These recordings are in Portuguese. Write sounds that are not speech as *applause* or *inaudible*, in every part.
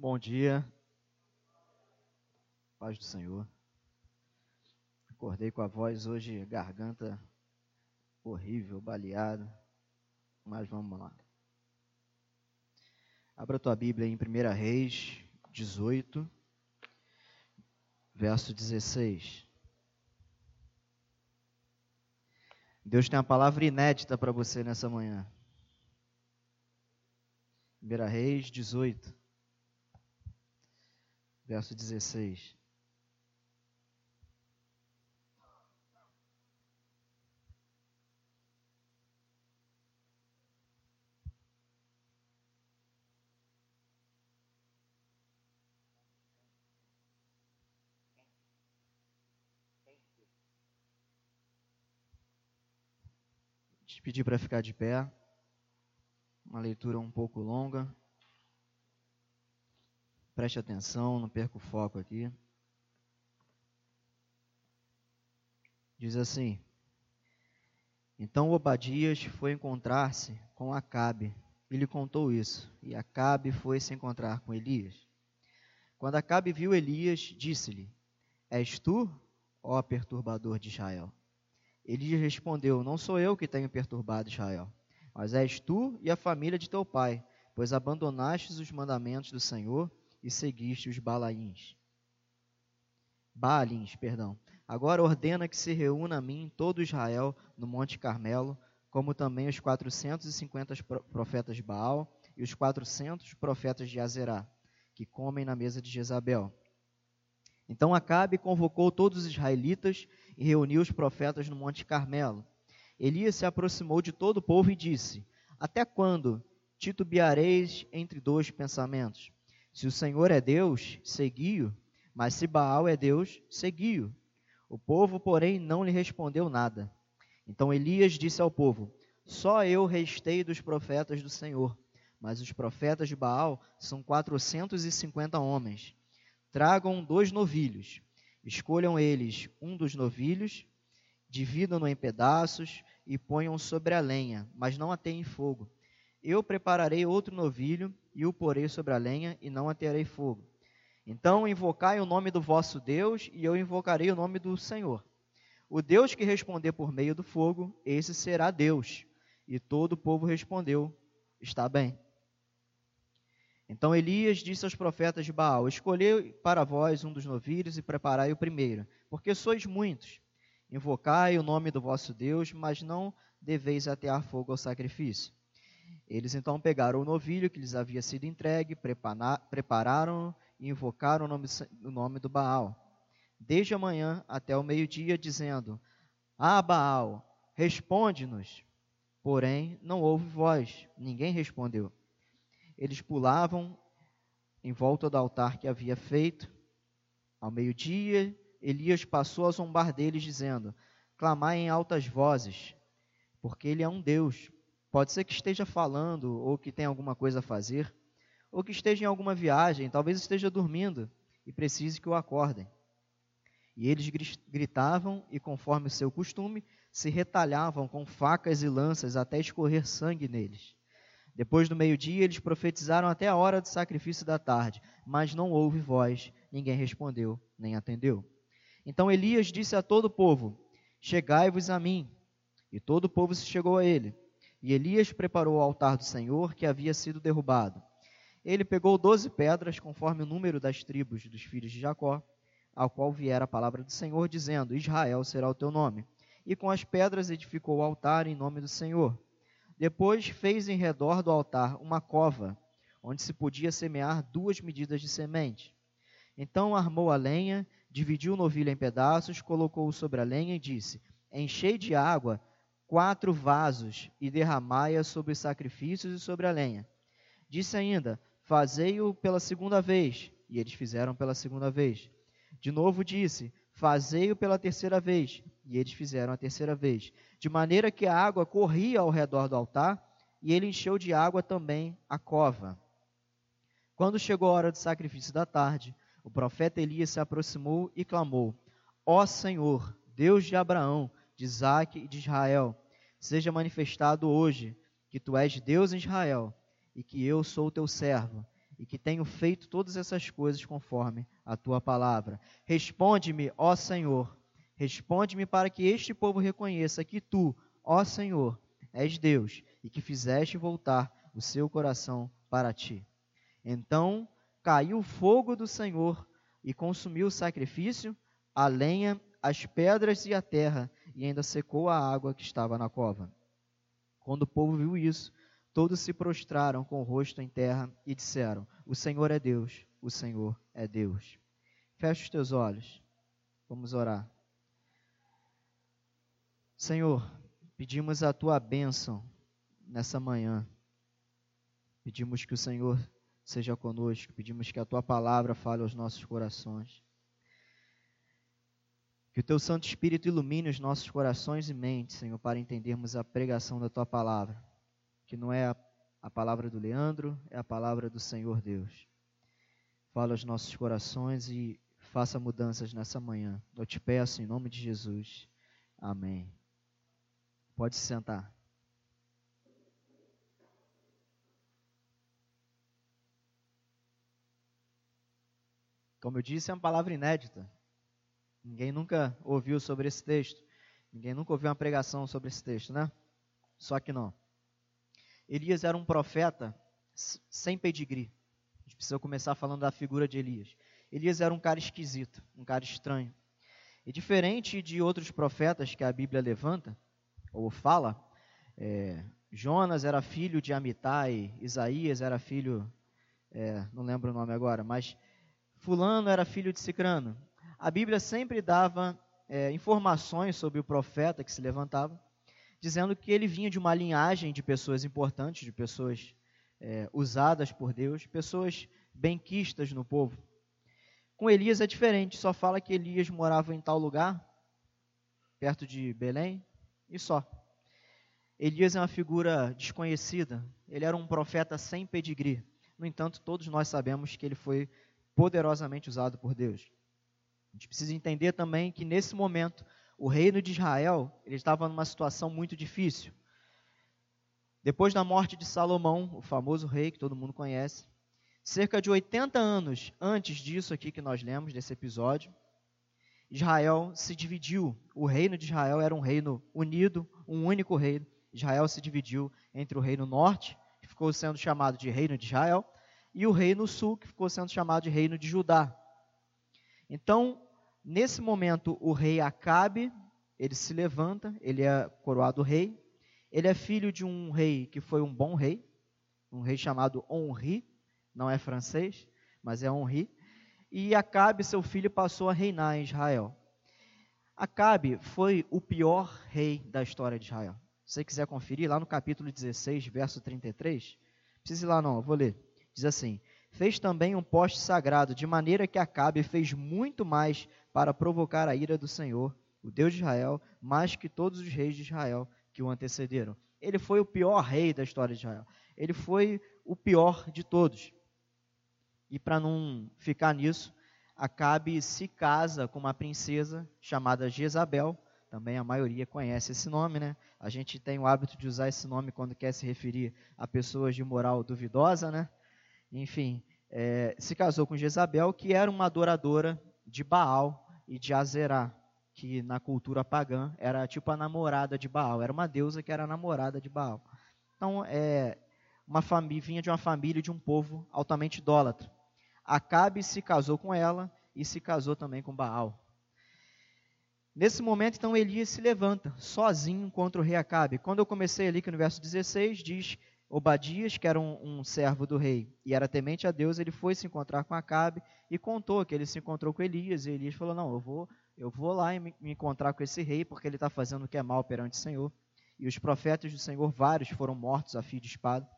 Bom dia. Paz do Senhor. Acordei com a voz hoje, garganta horrível, baleada. Mas vamos lá. Abra tua Bíblia em 1 Reis 18, verso 16. Deus tem uma palavra inédita para você nessa manhã. 1 Reis 18, verso 16. Te pedir para ficar de pé. Uma leitura um pouco longa. Preste atenção, não perca o foco aqui. Diz assim: Então Obadias foi encontrar-se com Acabe e lhe contou isso. E Acabe foi se encontrar com Elias. Quando Acabe viu Elias, disse-lhe: És tu, ó perturbador de Israel? Elias respondeu: Não sou eu que tenho perturbado Israel mas és tu e a família de teu pai, pois abandonastes os mandamentos do Senhor e seguiste os balaíns. Baalins, perdão. Agora ordena que se reúna a mim todo Israel no Monte Carmelo, como também os 450 profetas de Baal e os 400 profetas de Azerá, que comem na mesa de Jezabel. Então Acabe convocou todos os israelitas e reuniu os profetas no Monte Carmelo. Elias se aproximou de todo o povo e disse: Até quando titubeareis entre dois pensamentos? Se o Senhor é Deus, segui-o, mas se Baal é Deus, segui-o. O povo, porém, não lhe respondeu nada. Então Elias disse ao povo: Só eu restei dos profetas do Senhor, mas os profetas de Baal são quatrocentos e cinquenta homens. Tragam dois novilhos. Escolham eles um dos novilhos, dividam-no em pedaços e ponham sobre a lenha, mas não ateiem fogo. Eu prepararei outro novilho e o porei sobre a lenha e não atearei fogo. Então invocai o nome do vosso Deus e eu invocarei o nome do Senhor. O Deus que responder por meio do fogo, esse será Deus. E todo o povo respondeu: Está bem. Então Elias disse aos profetas de Baal: Escolhei para vós um dos novilhos e preparai o primeiro, porque sois muitos. Invocai o nome do vosso Deus, mas não deveis atear fogo ao sacrifício. Eles então pegaram o novilho que lhes havia sido entregue, prepararam e invocaram o nome, o nome do Baal. Desde a manhã até o meio-dia, dizendo: Ah, Baal, responde-nos. Porém, não houve voz, ninguém respondeu. Eles pulavam em volta do altar que havia feito. Ao meio-dia, Elias passou a zombar deles, dizendo: Clamai em altas vozes, porque ele é um Deus. Pode ser que esteja falando, ou que tenha alguma coisa a fazer, ou que esteja em alguma viagem, talvez esteja dormindo e precise que o acordem. E eles gritavam e, conforme o seu costume, se retalhavam com facas e lanças até escorrer sangue neles. Depois do meio-dia, eles profetizaram até a hora do sacrifício da tarde, mas não houve voz, ninguém respondeu, nem atendeu. Então Elias disse a todo o povo: Chegai-vos a mim. E todo o povo se chegou a ele. E Elias preparou o altar do Senhor que havia sido derrubado. Ele pegou doze pedras, conforme o número das tribos dos filhos de Jacó, ao qual viera a palavra do Senhor, dizendo: Israel será o teu nome. E com as pedras edificou o altar em nome do Senhor. Depois fez em redor do altar uma cova, onde se podia semear duas medidas de semente. Então armou a lenha dividiu o novilho em pedaços, colocou-o sobre a lenha e disse: Enchei de água quatro vasos e derramai-a sobre os sacrifícios e sobre a lenha. Disse ainda: Fazei-o pela segunda vez. E eles fizeram pela segunda vez. De novo disse: Fazei-o pela terceira vez. E eles fizeram a terceira vez. De maneira que a água corria ao redor do altar, e ele encheu de água também a cova. Quando chegou a hora do sacrifício da tarde, o profeta Elias se aproximou e clamou: Ó Senhor, Deus de Abraão, de Isaque e de Israel, seja manifestado hoje que tu és Deus em Israel e que eu sou teu servo e que tenho feito todas essas coisas conforme a tua palavra. Responde-me, ó Senhor, responde-me para que este povo reconheça que tu, ó Senhor, és Deus e que fizeste voltar o seu coração para ti. Então caiu o fogo do Senhor e consumiu o sacrifício, a lenha, as pedras e a terra, e ainda secou a água que estava na cova. Quando o povo viu isso, todos se prostraram com o rosto em terra e disseram: O Senhor é Deus, o Senhor é Deus. Feche os teus olhos, vamos orar. Senhor, pedimos a tua bênção nessa manhã. Pedimos que o Senhor seja conosco, pedimos que a tua palavra fale aos nossos corações. Que o teu Santo Espírito ilumine os nossos corações e mentes, Senhor, para entendermos a pregação da tua palavra, que não é a, a palavra do Leandro, é a palavra do Senhor Deus. Fala aos nossos corações e faça mudanças nessa manhã. Eu te peço em nome de Jesus. Amém. Pode se sentar. Como eu disse, é uma palavra inédita. Ninguém nunca ouviu sobre esse texto. Ninguém nunca ouviu uma pregação sobre esse texto, né? Só que não. Elias era um profeta sem pedigree. A gente precisa começar falando da figura de Elias. Elias era um cara esquisito, um cara estranho. E diferente de outros profetas que a Bíblia levanta, ou fala, é, Jonas era filho de Amitai, Isaías era filho, é, não lembro o nome agora, mas Fulano era filho de Cicrano a Bíblia sempre dava é, informações sobre o profeta que se levantava, dizendo que ele vinha de uma linhagem de pessoas importantes, de pessoas é, usadas por Deus, pessoas benquistas no povo. Com Elias é diferente, só fala que Elias morava em tal lugar, perto de Belém, e só. Elias é uma figura desconhecida, ele era um profeta sem pedigree. No entanto, todos nós sabemos que ele foi poderosamente usado por Deus. A gente precisa entender também que nesse momento o reino de Israel ele estava numa situação muito difícil. Depois da morte de Salomão, o famoso rei que todo mundo conhece, cerca de 80 anos antes disso aqui que nós lemos desse episódio, Israel se dividiu. O reino de Israel era um reino unido, um único reino. Israel se dividiu entre o reino norte, que ficou sendo chamado de reino de Israel, e o reino sul, que ficou sendo chamado de reino de Judá. Então, nesse momento, o rei Acabe, ele se levanta, ele é coroado rei. Ele é filho de um rei que foi um bom rei, um rei chamado Henri, não é francês, mas é Henri. E Acabe, seu filho, passou a reinar em Israel. Acabe foi o pior rei da história de Israel. Se você quiser conferir, lá no capítulo 16, verso 33, precisa ir lá não, eu vou ler. Diz assim: fez também um poste sagrado, de maneira que Acabe fez muito mais para provocar a ira do Senhor, o Deus de Israel, mais que todos os reis de Israel que o antecederam. Ele foi o pior rei da história de Israel. Ele foi o pior de todos. E para não ficar nisso, Acabe se casa com uma princesa chamada Jezabel. Também a maioria conhece esse nome, né? A gente tem o hábito de usar esse nome quando quer se referir a pessoas de moral duvidosa, né? Enfim, é, se casou com Jezabel, que era uma adoradora de Baal e de Azerá, que na cultura pagã era tipo a namorada de Baal, era uma deusa que era namorada de Baal. Então, é, uma família, vinha de uma família de um povo altamente idólatra. Acabe se casou com ela e se casou também com Baal. Nesse momento, então, Elias se levanta, sozinho contra o rei Acabe. Quando eu comecei ali, que no verso 16 diz Obadias, que era um, um, servo do rei e era temente a Deus, ele foi se encontrar com Acabe e contou que ele se encontrou com Elias. E Elias falou: Não, eu vou, eu vou lá e me, me encontrar com esse rei, porque ele está fazendo o que é mal perante o Senhor. E os profetas do Senhor, vários, foram mortos a fio de espada.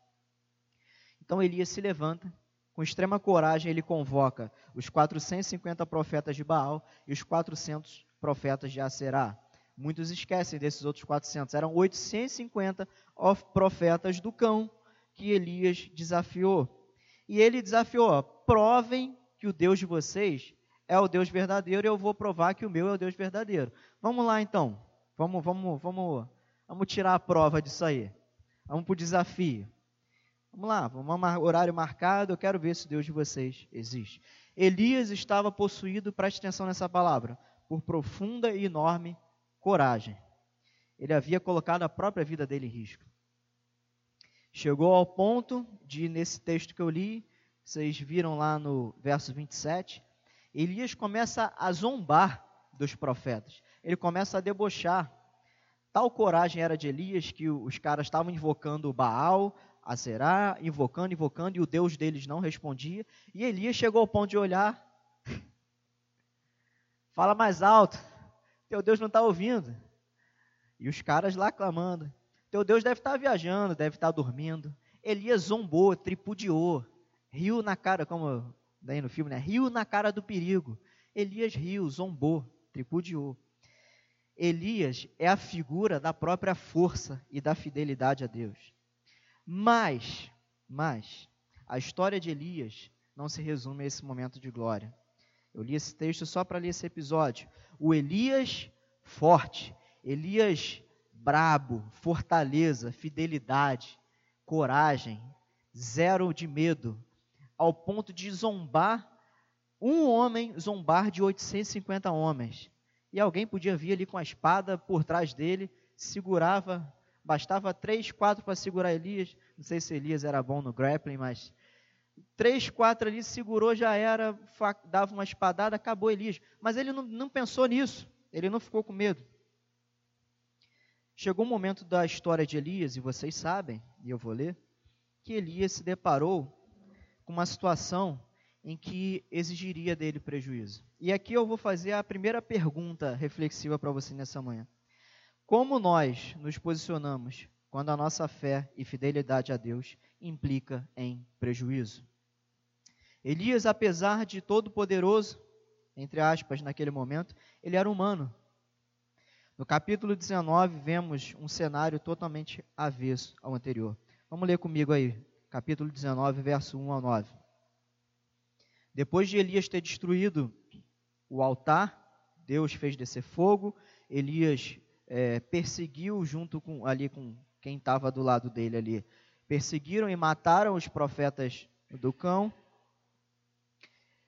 Então Elias se levanta, com extrema coragem, ele convoca os 450 profetas de Baal e os 400 profetas de Aserá. Muitos esquecem desses outros 400. Eram 850 profetas do cão que Elias desafiou. E ele desafiou: provem que o Deus de vocês é o Deus verdadeiro e eu vou provar que o meu é o Deus verdadeiro. Vamos lá então. Vamos, vamos, vamos, vamos tirar a prova disso aí. Vamos para o desafio. Vamos lá, vamos horário marcado, eu quero ver se o Deus de vocês existe. Elias estava possuído, preste atenção nessa palavra, por profunda e enorme coragem. Ele havia colocado a própria vida dele em risco. Chegou ao ponto de, nesse texto que eu li, vocês viram lá no verso 27, Elias começa a zombar dos profetas. Ele começa a debochar. Tal coragem era de Elias que os caras estavam invocando Baal, a Zerá, invocando, invocando, e o Deus deles não respondia. E Elias chegou ao ponto de olhar. *laughs* Fala mais alto, teu Deus não está ouvindo. E os caras lá clamando. Teu Deus deve estar tá viajando, deve estar tá dormindo. Elias zombou, tripudiou, riu na cara, como daí no filme, né? Riu na cara do perigo. Elias riu, zombou, tripudiou. Elias é a figura da própria força e da fidelidade a Deus. Mas, mas, a história de Elias não se resume a esse momento de glória. Eu li esse texto só para ler esse episódio. O Elias forte, Elias brabo, fortaleza, fidelidade, coragem, zero de medo, ao ponto de zombar, um homem zombar de 850 homens. E alguém podia vir ali com a espada por trás dele, segurava Bastava três, quatro para segurar Elias. Não sei se Elias era bom no grappling, mas três, quatro ali segurou, já era, dava uma espadada, acabou Elias. Mas ele não, não pensou nisso. Ele não ficou com medo. Chegou um momento da história de Elias, e vocês sabem, e eu vou ler, que Elias se deparou com uma situação em que exigiria dele prejuízo. E aqui eu vou fazer a primeira pergunta reflexiva para você nessa manhã. Como nós nos posicionamos quando a nossa fé e fidelidade a Deus implica em prejuízo? Elias, apesar de todo poderoso, entre aspas, naquele momento, ele era humano. No capítulo 19, vemos um cenário totalmente avesso ao anterior. Vamos ler comigo aí, capítulo 19, verso 1 ao 9. Depois de Elias ter destruído o altar, Deus fez descer fogo, Elias é, perseguiu junto com ali com quem estava do lado dele ali, perseguiram e mataram os profetas do cão.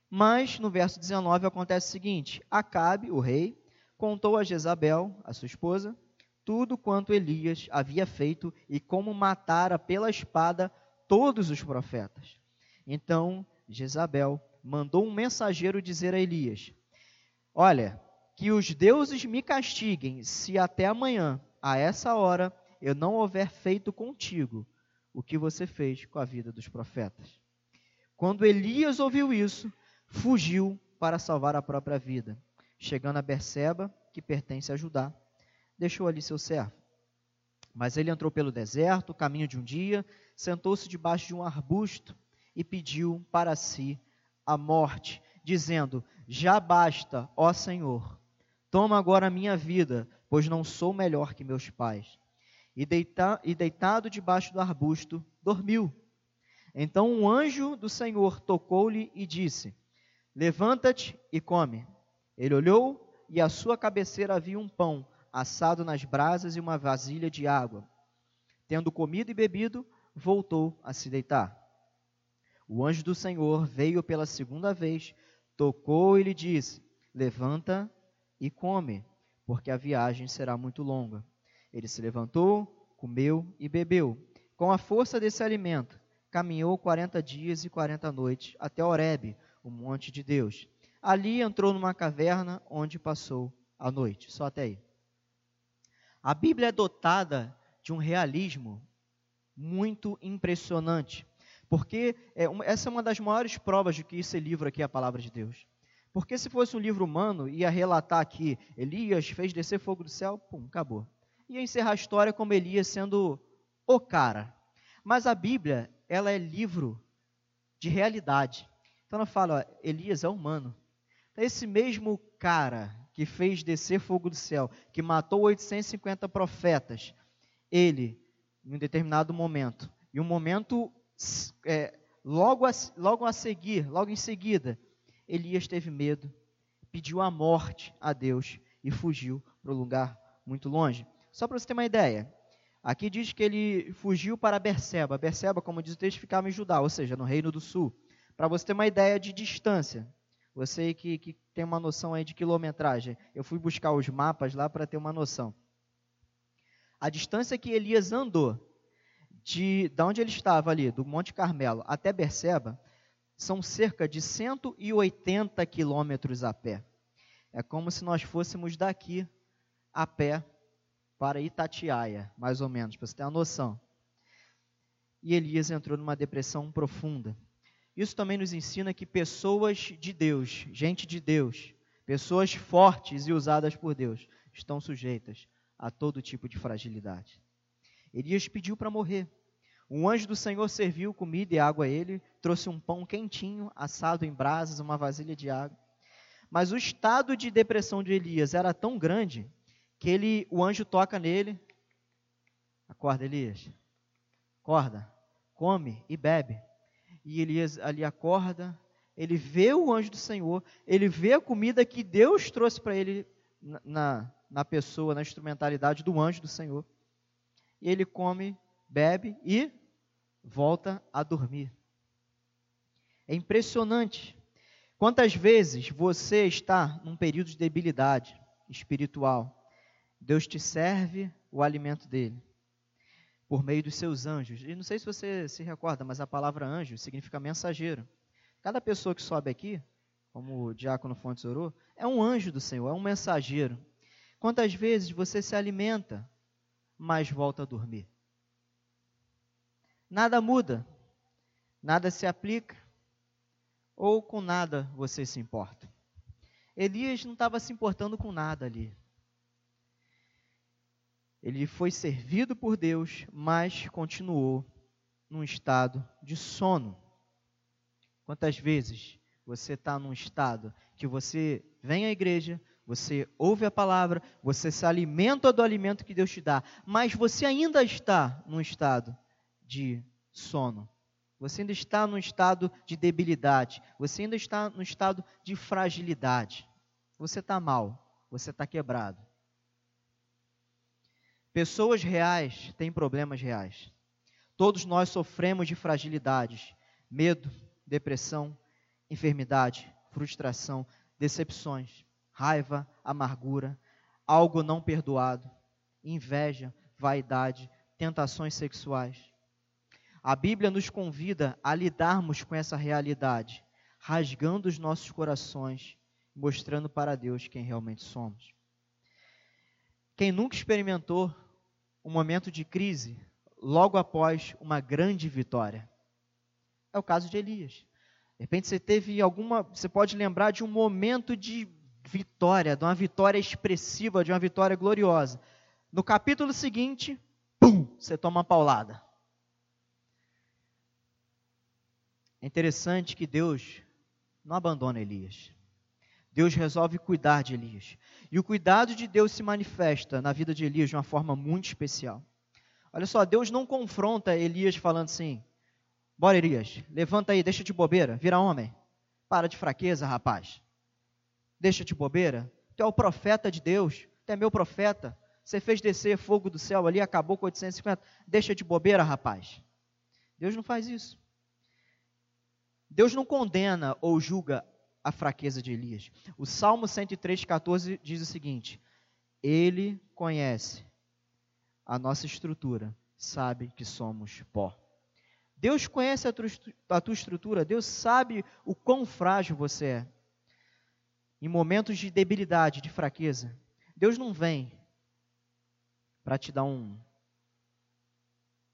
Mas no verso 19 acontece o seguinte: Acabe, o rei, contou a Jezabel, a sua esposa, tudo quanto Elias havia feito e como matara pela espada todos os profetas. Então Jezabel mandou um mensageiro dizer a Elias: Olha, que os deuses me castiguem se até amanhã, a essa hora, eu não houver feito contigo o que você fez com a vida dos profetas. Quando Elias ouviu isso, fugiu para salvar a própria vida. Chegando a Berseba, que pertence a Judá, deixou ali seu servo. Mas ele entrou pelo deserto, caminho de um dia, sentou-se debaixo de um arbusto e pediu para si a morte, dizendo: Já basta, ó Senhor, Toma agora a minha vida, pois não sou melhor que meus pais. E, deita, e deitado debaixo do arbusto, dormiu. Então um anjo do Senhor tocou-lhe e disse: Levanta-te e come. Ele olhou e à sua cabeceira havia um pão assado nas brasas e uma vasilha de água. Tendo comido e bebido, voltou a se deitar. O anjo do Senhor veio pela segunda vez, tocou e lhe disse: Levanta e come, porque a viagem será muito longa. Ele se levantou, comeu e bebeu. Com a força desse alimento, caminhou quarenta dias e quarenta noites até Horebe, o monte de Deus. Ali entrou numa caverna onde passou a noite. Só até aí. A Bíblia é dotada de um realismo muito impressionante, porque é essa é uma das maiores provas de que esse livro aqui é a palavra de Deus. Porque se fosse um livro humano, ia relatar aqui, Elias fez descer fogo do céu, pum, acabou. Ia encerrar a história como Elias sendo o cara. Mas a Bíblia, ela é livro de realidade. Então ela fala, ó, Elias é humano. Então, esse mesmo cara que fez descer fogo do céu, que matou 850 profetas, ele, em um determinado momento, e um momento é, logo, a, logo a seguir, logo em seguida, Elias teve medo, pediu a morte a Deus e fugiu para um lugar muito longe. Só para você ter uma ideia, Aqui diz que ele fugiu para Berseba. Berseba, como diz o texto, ficava em Judá, ou seja, no Reino do Sul. Para você ter uma ideia de distância, você que, que tem uma noção aí de quilometragem, eu fui buscar os mapas lá para ter uma noção. A distância que Elias andou de, de onde ele estava ali, do Monte Carmelo até Berseba, são cerca de 180 quilômetros a pé. É como se nós fôssemos daqui a pé para Itatiaia, mais ou menos, para você ter uma noção. E Elias entrou numa depressão profunda. Isso também nos ensina que pessoas de Deus, gente de Deus, pessoas fortes e usadas por Deus, estão sujeitas a todo tipo de fragilidade. Elias pediu para morrer. Um anjo do Senhor serviu comida e água a ele, trouxe um pão quentinho, assado em brasas, uma vasilha de água. Mas o estado de depressão de Elias era tão grande que ele, o anjo toca nele. Acorda, Elias. Acorda, come e bebe. E Elias ali acorda, ele vê o anjo do Senhor, ele vê a comida que Deus trouxe para ele na, na pessoa, na instrumentalidade do anjo do Senhor. E ele come, bebe e volta a dormir. É impressionante. Quantas vezes você está num período de debilidade espiritual Deus te serve o alimento dele por meio dos seus anjos. E não sei se você se recorda, mas a palavra anjo significa mensageiro. Cada pessoa que sobe aqui, como o diácono Fontes orou, é um anjo do Senhor, é um mensageiro. Quantas vezes você se alimenta, mas volta a dormir? Nada muda, nada se aplica, ou com nada você se importa. Elias não estava se importando com nada ali. Ele foi servido por Deus, mas continuou num estado de sono. Quantas vezes você está num estado que você vem à igreja, você ouve a palavra, você se alimenta do alimento que Deus te dá, mas você ainda está num estado de sono. Você ainda está num estado de debilidade. Você ainda está num estado de fragilidade. Você está mal. Você está quebrado. Pessoas reais têm problemas reais. Todos nós sofremos de fragilidades, medo, depressão, enfermidade, frustração, decepções, raiva, amargura, algo não perdoado, inveja, vaidade, tentações sexuais. A Bíblia nos convida a lidarmos com essa realidade, rasgando os nossos corações, mostrando para Deus quem realmente somos. Quem nunca experimentou um momento de crise logo após uma grande vitória. É o caso de Elias. De repente você teve alguma, você pode lembrar de um momento de vitória, de uma vitória expressiva, de uma vitória gloriosa. No capítulo seguinte, pum, você toma uma paulada. É interessante que Deus não abandona Elias. Deus resolve cuidar de Elias. E o cuidado de Deus se manifesta na vida de Elias de uma forma muito especial. Olha só, Deus não confronta Elias falando assim: Bora, Elias, levanta aí, deixa de bobeira, vira homem. Para de fraqueza, rapaz. Deixa de bobeira. Tu é o profeta de Deus, tu é meu profeta. Você fez descer fogo do céu ali, acabou com 850. Deixa de bobeira, rapaz. Deus não faz isso. Deus não condena ou julga a fraqueza de Elias. O Salmo 103,14 diz o seguinte: Ele conhece a nossa estrutura, sabe que somos pó. Deus conhece a tua, a estrutura, Deus sabe o quão frágil você é. Em momentos de debilidade, de fraqueza, Deus não vem para te dar um,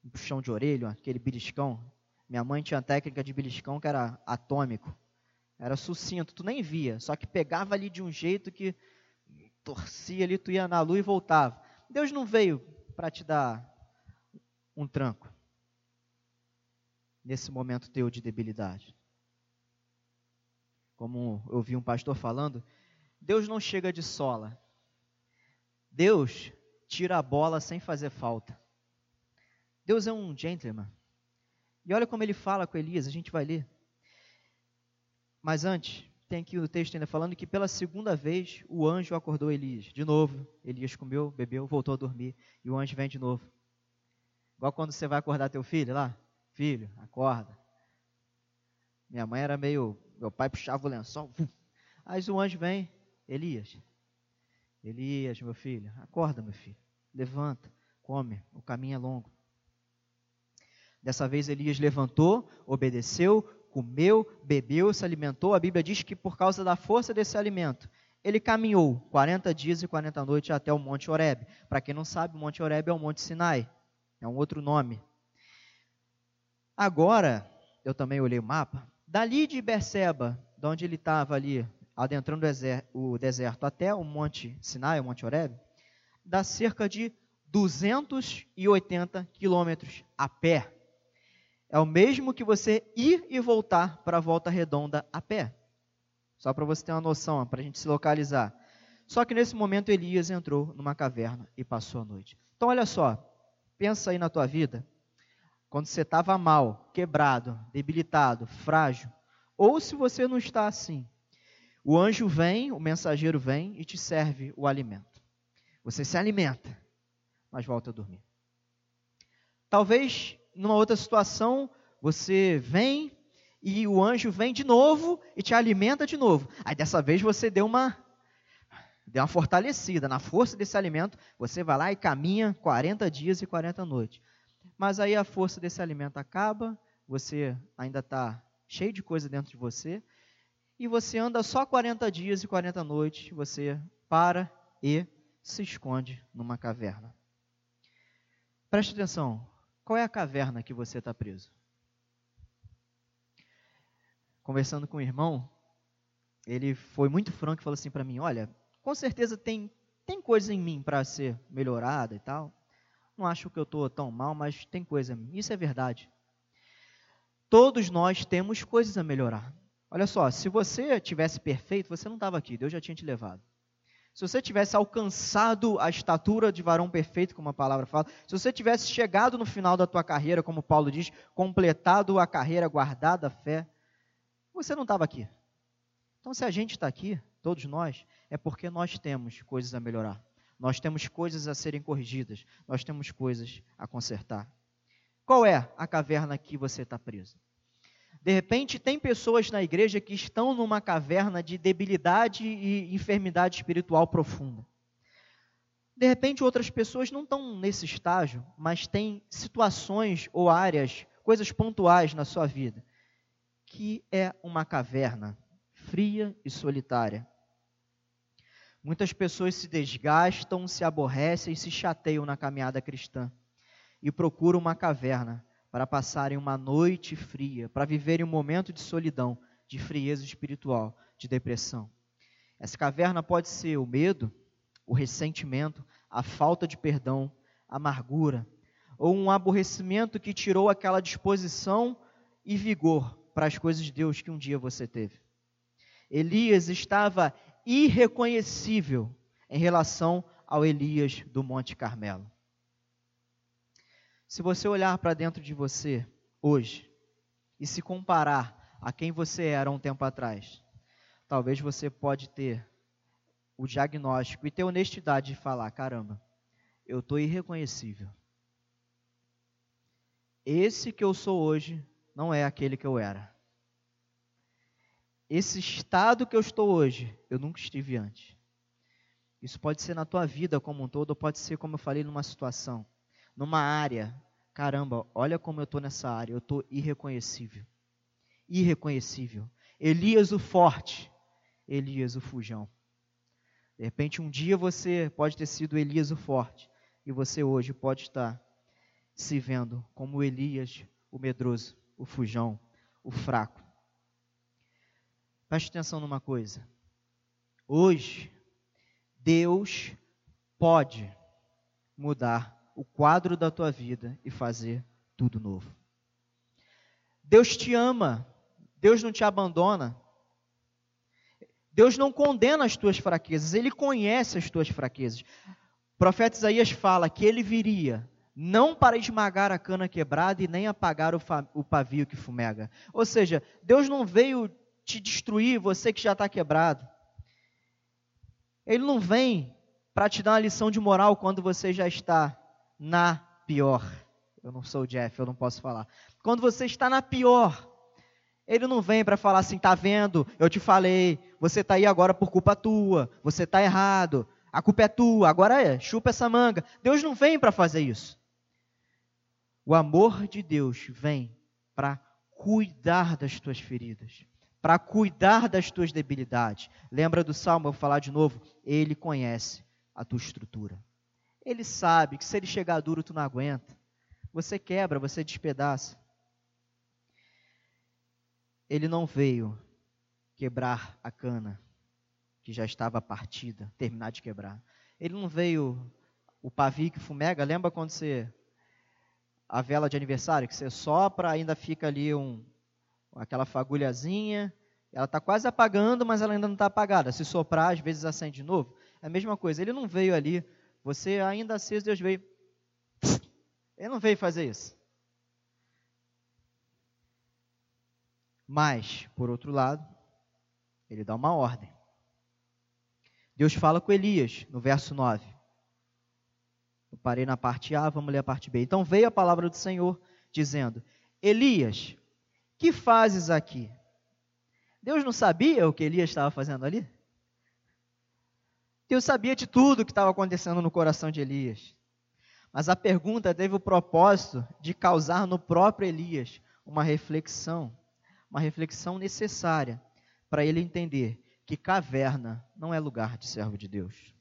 um puxão de orelha, aquele beliscão. Minha mãe tinha técnica de beliscão que era atômico. Era sucinto, tu nem via, só que pegava ali de um jeito que torcia ali, tu ia na lua e voltava. Deus não veio para te dar um tranco nesse momento teu de debilidade. Como eu vi um pastor falando, Deus não chega de sola. Deus tira a bola sem fazer falta. Deus é um gentleman. E olha como ele fala com Elias, a gente vai ler. Mas antes, tem aqui o texto ainda falando que pela segunda vez o anjo acordou Elias. De novo, Elias comeu, bebeu, voltou a dormir. E o anjo vem de novo. Igual quando você vai acordar teu filho lá. Filho, acorda. Minha mãe era meio. Meu pai puxava o lençol. Aí o anjo vem, Elias. Elias, meu filho, acorda, meu filho. Levanta, come, o caminho é longo. Dessa vez Elias levantou, obedeceu, comeu, bebeu, se alimentou. A Bíblia diz que por causa da força desse alimento, ele caminhou 40 dias e 40 noites até o Monte Horeb. Para quem não sabe, o Monte Horeb é o Monte Sinai, é um outro nome. Agora, eu também olhei o mapa, dali de Berseba, de onde ele estava ali, adentrando o deserto até o Monte Sinai, o Monte Horeb, dá cerca de 280 quilômetros a pé. É o mesmo que você ir e voltar para a volta redonda a pé. Só para você ter uma noção, para a gente se localizar. Só que nesse momento Elias entrou numa caverna e passou a noite. Então olha só, pensa aí na tua vida, quando você estava mal, quebrado, debilitado, frágil, ou se você não está assim, o anjo vem, o mensageiro vem e te serve o alimento. Você se alimenta, mas volta a dormir. Talvez numa outra situação, você vem e o anjo vem de novo e te alimenta de novo. Aí dessa vez você deu uma deu uma fortalecida na força desse alimento, você vai lá e caminha 40 dias e 40 noites. Mas aí a força desse alimento acaba, você ainda está cheio de coisa dentro de você, e você anda só 40 dias e 40 noites, você para e se esconde numa caverna. Preste atenção, qual é a caverna que você está preso? Conversando com o irmão, ele foi muito franco e falou assim para mim: Olha, com certeza tem, tem coisa em mim para ser melhorada e tal. Não acho que eu estou tão mal, mas tem coisa. Isso é verdade. Todos nós temos coisas a melhorar. Olha só, se você tivesse perfeito, você não estava aqui, Deus já tinha te levado. Se você tivesse alcançado a estatura de varão perfeito, como a palavra fala, se você tivesse chegado no final da tua carreira, como Paulo diz, completado a carreira, guardada a fé, você não estava aqui. Então, se a gente está aqui, todos nós, é porque nós temos coisas a melhorar. Nós temos coisas a serem corrigidas. Nós temos coisas a consertar. Qual é a caverna que você está preso? De repente, tem pessoas na igreja que estão numa caverna de debilidade e enfermidade espiritual profunda. De repente, outras pessoas não estão nesse estágio, mas têm situações ou áreas, coisas pontuais na sua vida, que é uma caverna fria e solitária. Muitas pessoas se desgastam, se aborrecem e se chateiam na caminhada cristã e procuram uma caverna para passarem uma noite fria, para viverem um momento de solidão, de frieza espiritual, de depressão. Essa caverna pode ser o medo, o ressentimento, a falta de perdão, a amargura, ou um aborrecimento que tirou aquela disposição e vigor para as coisas de Deus que um dia você teve. Elias estava irreconhecível em relação ao Elias do Monte Carmelo. Se você olhar para dentro de você hoje e se comparar a quem você era um tempo atrás, talvez você pode ter o diagnóstico e ter honestidade de falar, caramba, eu estou irreconhecível. Esse que eu sou hoje não é aquele que eu era. Esse estado que eu estou hoje, eu nunca estive antes. Isso pode ser na tua vida como um todo, ou pode ser, como eu falei, numa situação numa área, caramba, olha como eu estou nessa área, eu estou irreconhecível. Irreconhecível. Elias o forte, Elias o fujão. De repente, um dia você pode ter sido Elias o forte, e você hoje pode estar se vendo como Elias o medroso, o fujão, o fraco. Preste atenção numa coisa. Hoje, Deus pode mudar o quadro da tua vida e fazer tudo novo. Deus te ama, Deus não te abandona. Deus não condena as tuas fraquezas, Ele conhece as tuas fraquezas. O profeta Isaías fala que ele viria não para esmagar a cana quebrada e nem apagar o, o pavio que fumega. Ou seja, Deus não veio te destruir, você que já está quebrado. Ele não vem para te dar uma lição de moral quando você já está na pior. Eu não sou o Jeff, eu não posso falar. Quando você está na pior, ele não vem para falar assim, tá vendo? Eu te falei, você está aí agora por culpa tua, você está errado, a culpa é tua, agora é, chupa essa manga. Deus não vem para fazer isso. O amor de Deus vem para cuidar das tuas feridas, para cuidar das tuas debilidades. Lembra do salmo, eu vou falar de novo, ele conhece a tua estrutura. Ele sabe que se ele chegar duro tu não aguenta. Você quebra, você despedaça. Ele não veio quebrar a cana que já estava partida, terminar de quebrar. Ele não veio o pavio que fumega, lembra quando você a vela de aniversário que você sopra, ainda fica ali um aquela fagulhazinha, ela está quase apagando, mas ela ainda não está apagada. Se soprar, às vezes acende de novo. É a mesma coisa. Ele não veio ali, você ainda aceso, Deus veio. Ele não veio fazer isso. Mas, por outro lado, ele dá uma ordem. Deus fala com Elias, no verso 9. Eu parei na parte A, vamos ler a parte B. Então veio a palavra do Senhor, dizendo: Elias, que fazes aqui? Deus não sabia o que Elias estava fazendo ali? Deus sabia de tudo o que estava acontecendo no coração de Elias. Mas a pergunta teve o propósito de causar no próprio Elias uma reflexão, uma reflexão necessária para ele entender que caverna não é lugar de servo de Deus.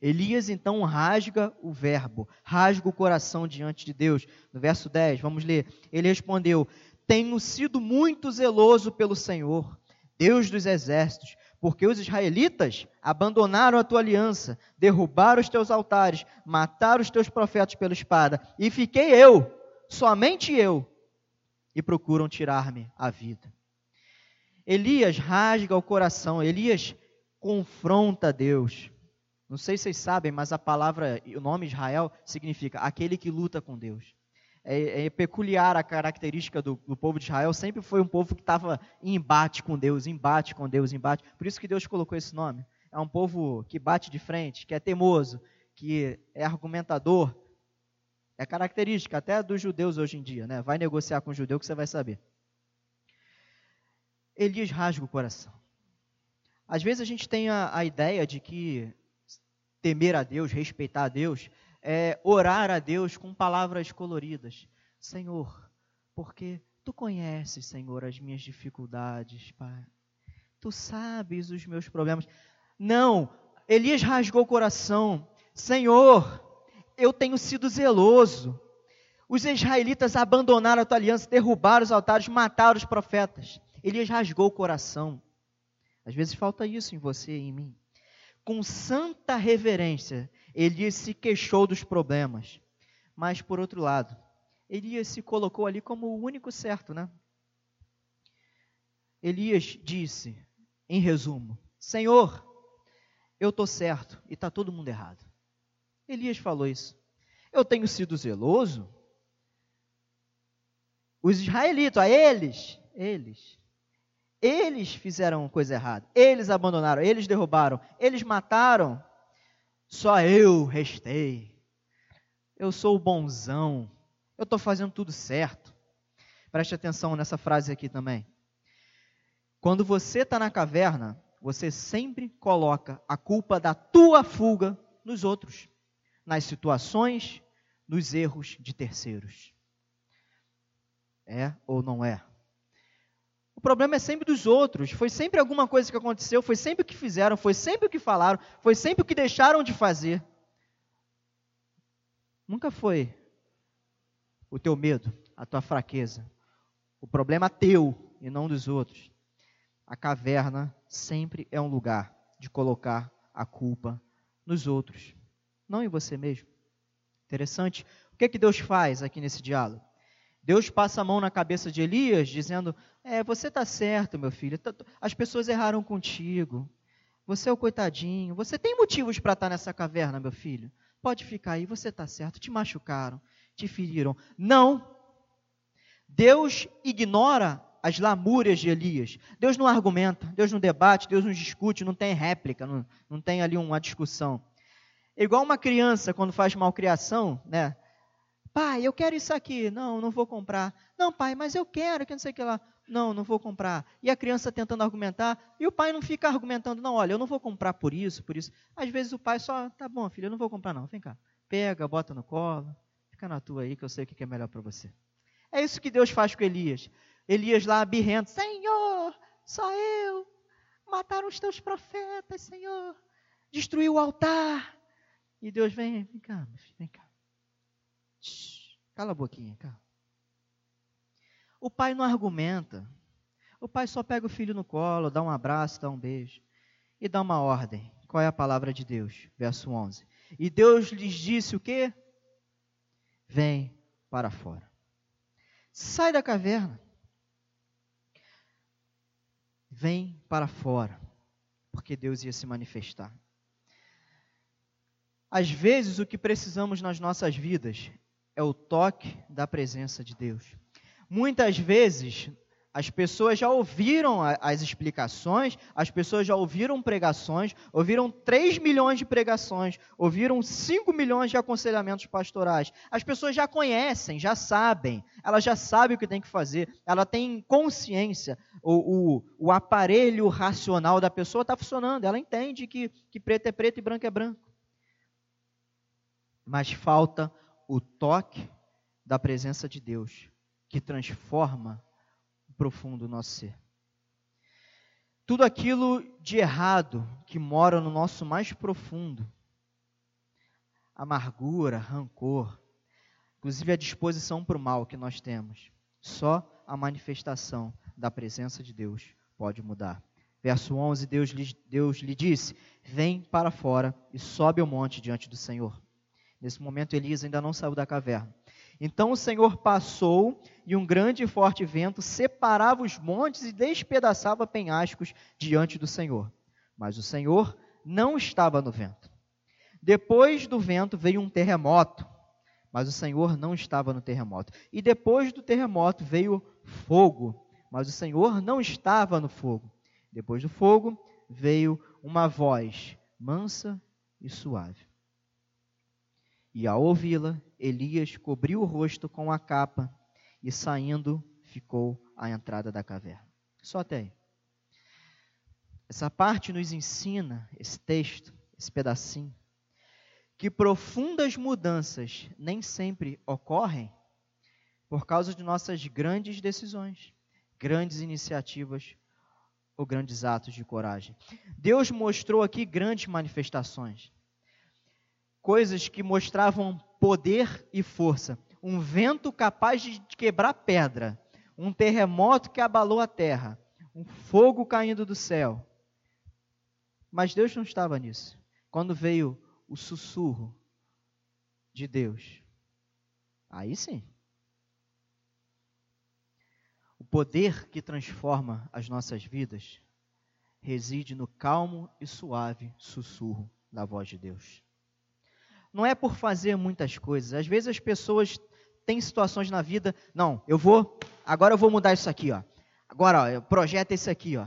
Elias então rasga o verbo, rasga o coração diante de Deus. No verso 10, vamos ler. Ele respondeu: Tenho sido muito zeloso pelo Senhor, Deus dos exércitos, porque os israelitas abandonaram a tua aliança, derrubaram os teus altares, mataram os teus profetas pela espada, e fiquei eu, somente eu, e procuram tirar-me a vida. Elias rasga o coração, Elias confronta Deus. Não sei se vocês sabem, mas a palavra, o nome Israel significa aquele que luta com Deus é, é peculiar a característica do, do, povo de Israel, sempre foi um povo que estava em embate com Deus, embate com Deus, embate. Por isso que Deus colocou esse nome. É um povo que bate de frente, que é teimoso, que é argumentador. É característica até dos judeus hoje em dia, né? Vai negociar com o judeu que você vai saber. Elias rasga o coração. Às vezes a gente tem a, a ideia de que temer a Deus, respeitar a Deus, é, orar a Deus com palavras coloridas. Senhor, porque tu conheces, Senhor, as minhas dificuldades, Pai. Tu sabes os meus problemas. Não, Elias rasgou o coração. Senhor, eu tenho sido zeloso. Os israelitas abandonaram a tua aliança, derrubaram os altares, mataram os profetas. Elias rasgou o coração. Às vezes falta isso em você e em mim. Com santa reverência, Elias se queixou dos problemas. Mas, por outro lado, Elias se colocou ali como o único certo, né? Elias disse, em resumo: Senhor, eu estou certo e está todo mundo errado. Elias falou isso. Eu tenho sido zeloso. Os israelitas, a eles, eles, eles fizeram coisa errada. Eles abandonaram, eles derrubaram, eles mataram só eu restei. Eu sou o bonzão. Eu estou fazendo tudo certo. Preste atenção nessa frase aqui também. Quando você está na caverna, você sempre coloca a culpa da tua fuga nos outros, nas situações, nos erros de terceiros. É ou não é? O problema é sempre dos outros. Foi sempre alguma coisa que aconteceu, foi sempre o que fizeram, foi sempre o que falaram, foi sempre o que deixaram de fazer. Nunca foi o teu medo, a tua fraqueza. O problema é teu e não dos outros. A caverna sempre é um lugar de colocar a culpa nos outros, não em você mesmo. Interessante. O que é que Deus faz aqui nesse diálogo? Deus passa a mão na cabeça de Elias, dizendo: É, você está certo, meu filho. As pessoas erraram contigo. Você é o coitadinho. Você tem motivos para estar tá nessa caverna, meu filho. Pode ficar aí, você está certo. Te machucaram, te feriram. Não. Deus ignora as lamúrias de Elias. Deus não argumenta, Deus não debate, Deus não discute, não tem réplica, não, não tem ali uma discussão. É igual uma criança quando faz malcriação, né? Pai, eu quero isso aqui. Não, não vou comprar. Não, pai, mas eu quero, que não sei o que lá. Não, não vou comprar. E a criança tentando argumentar, e o pai não fica argumentando, não, olha, eu não vou comprar por isso, por isso. Às vezes o pai só, tá bom, filho, eu não vou comprar não, vem cá. Pega, bota no colo, fica na tua aí que eu sei o que é melhor para você. É isso que Deus faz com Elias. Elias lá birrento, Senhor, só eu. Mataram os teus profetas, Senhor. Destruiu o altar. E Deus vem, vem cá, meu filho, vem cá. Shhh, cala a boquinha, cá. O pai não argumenta. O pai só pega o filho no colo, dá um abraço, dá um beijo e dá uma ordem. Qual é a palavra de Deus? Verso 11. E Deus lhes disse o quê? Vem para fora. Sai da caverna. Vem para fora. Porque Deus ia se manifestar. Às vezes, o que precisamos nas nossas vidas é o toque da presença de Deus. Muitas vezes, as pessoas já ouviram as explicações, as pessoas já ouviram pregações, ouviram 3 milhões de pregações, ouviram 5 milhões de aconselhamentos pastorais. As pessoas já conhecem, já sabem, elas já sabem o que tem que fazer, ela tem consciência, o, o, o aparelho racional da pessoa está funcionando, ela entende que, que preto é preto e branco é branco. Mas falta o toque da presença de Deus, que transforma o profundo do nosso ser. Tudo aquilo de errado que mora no nosso mais profundo, amargura, rancor, inclusive a disposição para o mal que nós temos, só a manifestação da presença de Deus pode mudar. Verso 11, Deus lhe, Deus lhe disse: Vem para fora e sobe ao monte diante do Senhor. Nesse momento, Elias ainda não saiu da caverna. Então o Senhor passou e um grande e forte vento separava os montes e despedaçava penhascos diante do Senhor. Mas o Senhor não estava no vento. Depois do vento veio um terremoto, mas o Senhor não estava no terremoto. E depois do terremoto veio fogo, mas o Senhor não estava no fogo. Depois do fogo veio uma voz mansa e suave. E ao ouvi-la, Elias cobriu o rosto com a capa e saindo ficou à entrada da caverna. Só até aí. Essa parte nos ensina, esse texto, esse pedacinho, que profundas mudanças nem sempre ocorrem por causa de nossas grandes decisões, grandes iniciativas ou grandes atos de coragem. Deus mostrou aqui grandes manifestações coisas que mostravam poder e força. Um vento capaz de quebrar pedra, um terremoto que abalou a terra, um fogo caindo do céu. Mas Deus não estava nisso. Quando veio o sussurro de Deus, aí sim. O poder que transforma as nossas vidas reside no calmo e suave sussurro da voz de Deus não é por fazer muitas coisas. Às vezes as pessoas têm situações na vida, não, eu vou, agora eu vou mudar isso aqui, ó. Agora, ó, o projeto esse aqui, ó.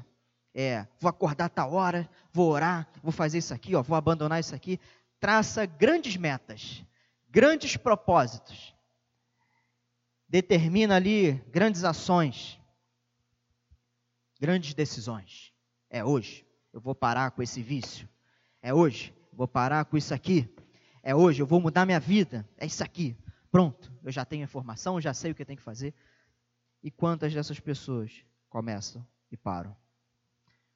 É, vou acordar tal hora, vou orar, vou fazer isso aqui, ó, vou abandonar isso aqui. Traça grandes metas, grandes propósitos. Determina ali grandes ações, grandes decisões. É hoje, eu vou parar com esse vício. É hoje, vou parar com isso aqui é hoje, eu vou mudar minha vida, é isso aqui. Pronto, eu já tenho informação, já sei o que eu tenho que fazer. E quantas dessas pessoas começam e param?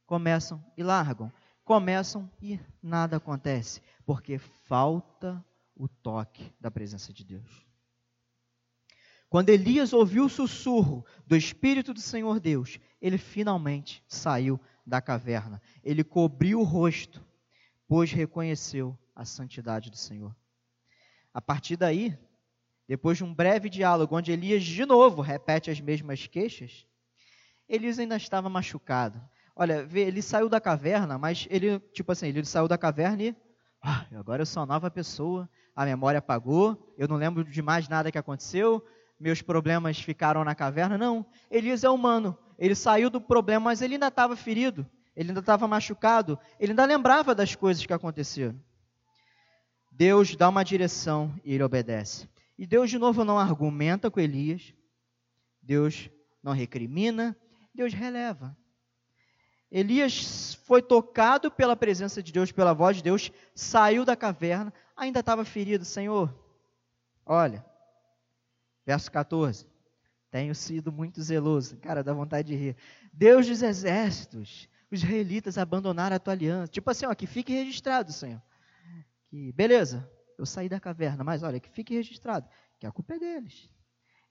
Começam e largam. Começam e nada acontece, porque falta o toque da presença de Deus. Quando Elias ouviu o sussurro do Espírito do Senhor Deus, ele finalmente saiu da caverna. Ele cobriu o rosto, pois reconheceu a santidade do Senhor. A partir daí, depois de um breve diálogo, onde Elias de novo repete as mesmas queixas, Elias ainda estava machucado. Olha, ele saiu da caverna, mas ele, tipo assim, ele saiu da caverna e ah, agora eu sou uma nova pessoa, a memória apagou, eu não lembro de mais nada que aconteceu, meus problemas ficaram na caverna. Não, Elias é humano, ele saiu do problema, mas ele ainda estava ferido, ele ainda estava machucado, ele ainda lembrava das coisas que aconteceram. Deus dá uma direção e ele obedece. E Deus de novo não argumenta com Elias, Deus não recrimina, Deus releva. Elias foi tocado pela presença de Deus, pela voz de Deus, saiu da caverna, ainda estava ferido. Senhor, olha, verso 14. Tenho sido muito zeloso. Cara, dá vontade de rir. Deus dos exércitos, os israelitas abandonaram a tua aliança. Tipo assim, ó, que fique registrado, Senhor. Que, beleza, eu saí da caverna, mas olha, que fique registrado, que a culpa é deles.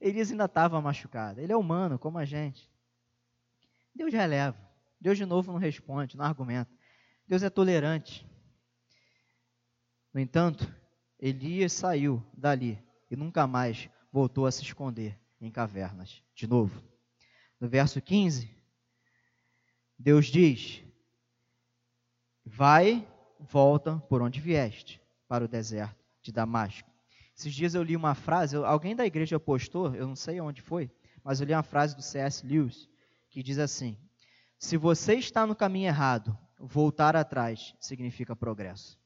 Elias ainda estava machucado. Ele é humano, como a gente. Deus releva. Deus de novo não responde, não argumenta. Deus é tolerante. No entanto, Elias saiu dali e nunca mais voltou a se esconder em cavernas. De novo. No verso 15, Deus diz: Vai, volta por onde vieste, para o deserto de Damasco. Esses dias eu li uma frase, alguém da igreja postou, eu não sei onde foi, mas eu li uma frase do C.S. Lewis, que diz assim: Se você está no caminho errado, voltar atrás significa progresso.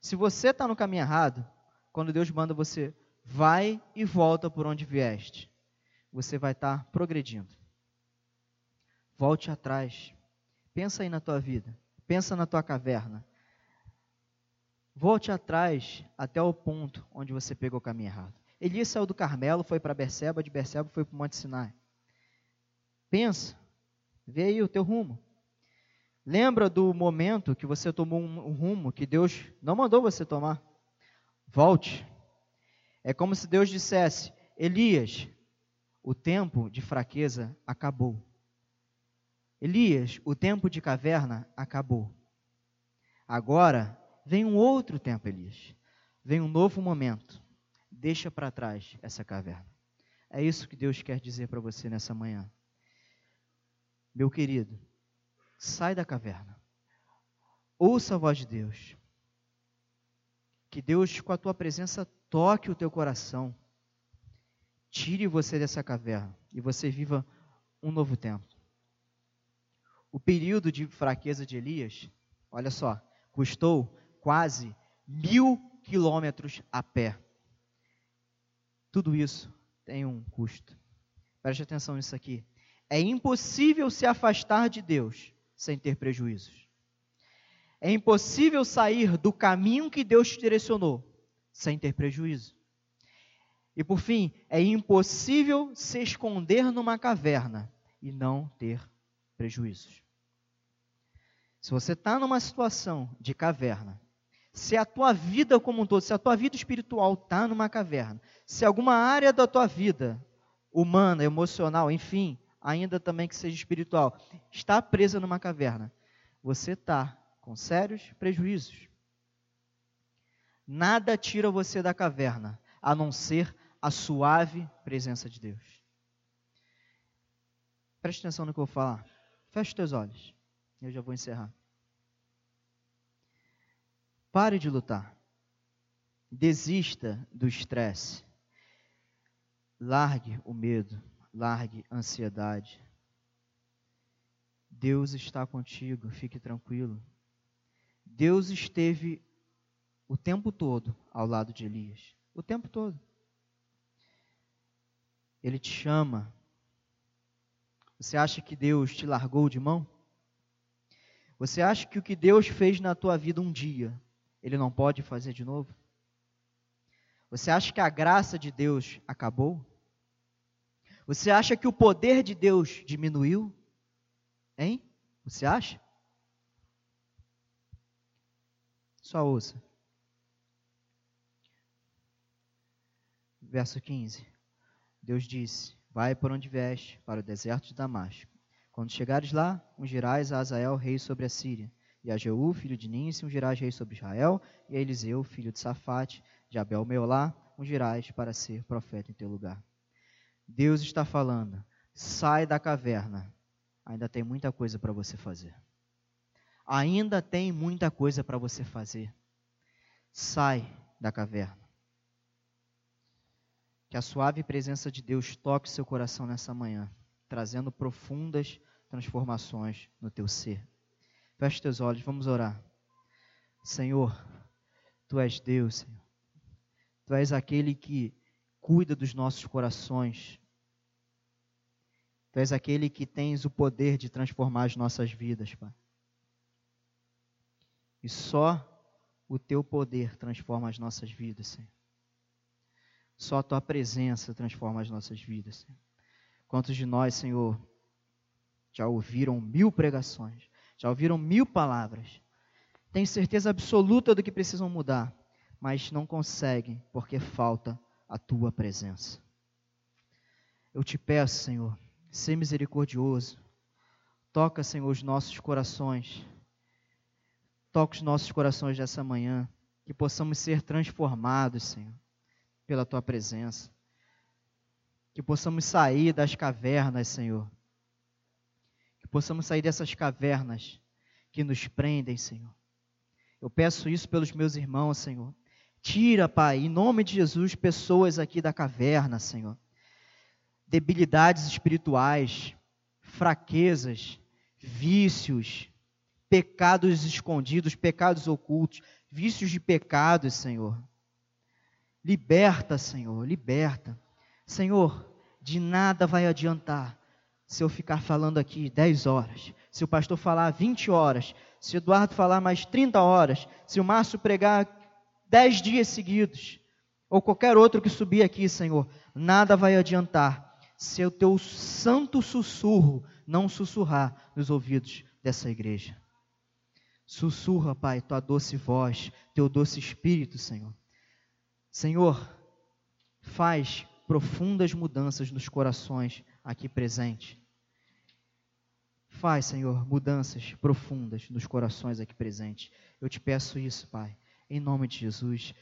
Se você está no caminho errado, quando Deus manda você, vai e volta por onde vieste, você vai estar progredindo. Volte atrás. Pensa aí na tua vida. Pensa na tua caverna. Volte atrás até o ponto onde você pegou o caminho errado. Elias saiu do Carmelo, foi para Berseba, de Berseba foi para o Monte Sinai. Pensa, vê aí o teu rumo. Lembra do momento que você tomou um, um rumo que Deus não mandou você tomar? Volte. É como se Deus dissesse: Elias, o tempo de fraqueza acabou. Elias, o tempo de caverna acabou. Agora Vem um outro tempo, Elias. Vem um novo momento. Deixa para trás essa caverna. É isso que Deus quer dizer para você nessa manhã. Meu querido, sai da caverna. Ouça a voz de Deus. Que Deus, com a tua presença, toque o teu coração. Tire você dessa caverna e você viva um novo tempo. O período de fraqueza de Elias, olha só, custou quase mil quilômetros a pé. Tudo isso tem um custo. Preste atenção nisso aqui. É impossível se afastar de Deus sem ter prejuízos. É impossível sair do caminho que Deus te direcionou sem ter prejuízo. E por fim, é impossível se esconder numa caverna e não ter prejuízos. Se você está numa situação de caverna, se a tua vida como um todo, se a tua vida espiritual está numa caverna, se alguma área da tua vida, humana, emocional, enfim, ainda também que seja espiritual, está presa numa caverna, você está com sérios prejuízos. Nada tira você da caverna, a não ser a suave presença de Deus. Preste atenção no que eu vou falar. Feche teus olhos. Eu já vou encerrar. Pare de lutar. Desista do estresse. Largue o medo, largue a ansiedade. Deus está contigo, fique tranquilo. Deus esteve o tempo todo ao lado de Elias. O tempo todo. Ele te chama. Você acha que Deus te largou de mão? Você acha que o que Deus fez na tua vida um dia, ele não pode fazer de novo? Você acha que a graça de Deus acabou? Você acha que o poder de Deus diminuiu? Hein? Você acha? Só ouça. Verso 15. Deus disse: Vai por onde veste, para o deserto de Damasco. Quando chegares lá, ungirás a Azael, rei sobre a Síria e a Jeú, filho de Níncia, ungirás rei sobre Israel, e a Eliseu, filho de Safate, de Abel Meolá, ungirás para ser profeta em teu lugar. Deus está falando, sai da caverna, ainda tem muita coisa para você fazer. Ainda tem muita coisa para você fazer. Sai da caverna. Que a suave presença de Deus toque seu coração nessa manhã, trazendo profundas transformações no teu ser. Feche teus olhos, vamos orar. Senhor, Tu és Deus, Senhor. Tu és aquele que cuida dos nossos corações. Tu és aquele que tens o poder de transformar as nossas vidas, Pai. E só o teu poder transforma as nossas vidas, Senhor. Só a tua presença transforma as nossas vidas. Quantos de nós, Senhor, já ouviram mil pregações, já ouviram mil palavras, têm certeza absoluta do que precisam mudar, mas não conseguem porque falta a tua presença. Eu te peço, Senhor, ser misericordioso. Toca, Senhor, os nossos corações. Toca os nossos corações dessa manhã. Que possamos ser transformados, Senhor, pela tua presença. Que possamos sair das cavernas, Senhor. Que possamos sair dessas cavernas que nos prendem, Senhor. Eu peço isso pelos meus irmãos, Senhor. Tira, Pai, em nome de Jesus, pessoas aqui da caverna, Senhor debilidades espirituais, fraquezas, vícios, pecados escondidos, pecados ocultos, vícios de pecados, Senhor. Liberta, Senhor, liberta. Senhor, de nada vai adiantar se eu ficar falando aqui 10 horas, se o pastor falar 20 horas, se o Eduardo falar mais 30 horas, se o Márcio pregar 10 dias seguidos, ou qualquer outro que subir aqui, Senhor, nada vai adiantar se o teu santo sussurro não sussurrar nos ouvidos dessa igreja. Sussurra, Pai, tua doce voz, teu doce espírito, Senhor. Senhor, faz profundas mudanças nos corações aqui presentes. Faz, Senhor, mudanças profundas nos corações aqui presentes. Eu te peço isso, Pai, em nome de Jesus.